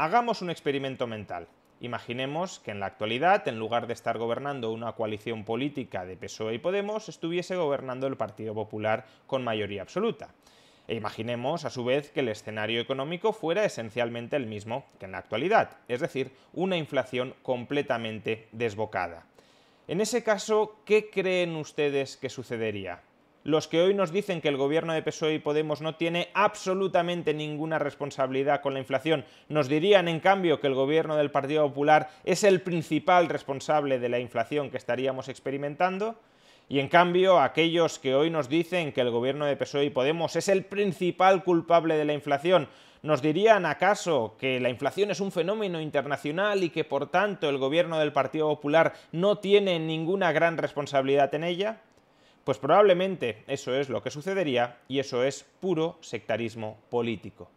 Hagamos un experimento mental. Imaginemos que en la actualidad, en lugar de estar gobernando una coalición política de PSOE y Podemos, estuviese gobernando el Partido Popular con mayoría absoluta. E imaginemos, a su vez, que el escenario económico fuera esencialmente el mismo que en la actualidad, es decir, una inflación completamente desbocada. En ese caso, ¿qué creen ustedes que sucedería? Los que hoy nos dicen que el gobierno de PSOE y Podemos no tiene absolutamente ninguna responsabilidad con la inflación, nos dirían en cambio que el gobierno del Partido Popular es el principal responsable de la inflación que estaríamos experimentando. Y en cambio, aquellos que hoy nos dicen que el gobierno de PSOE y Podemos es el principal culpable de la inflación, ¿nos dirían acaso que la inflación es un fenómeno internacional y que por tanto el gobierno del Partido Popular no tiene ninguna gran responsabilidad en ella? Pues probablemente eso es lo que sucedería y eso es puro sectarismo político.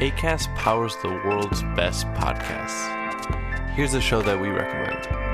ACAST powers the world's best podcasts. Here's a show that we recommend.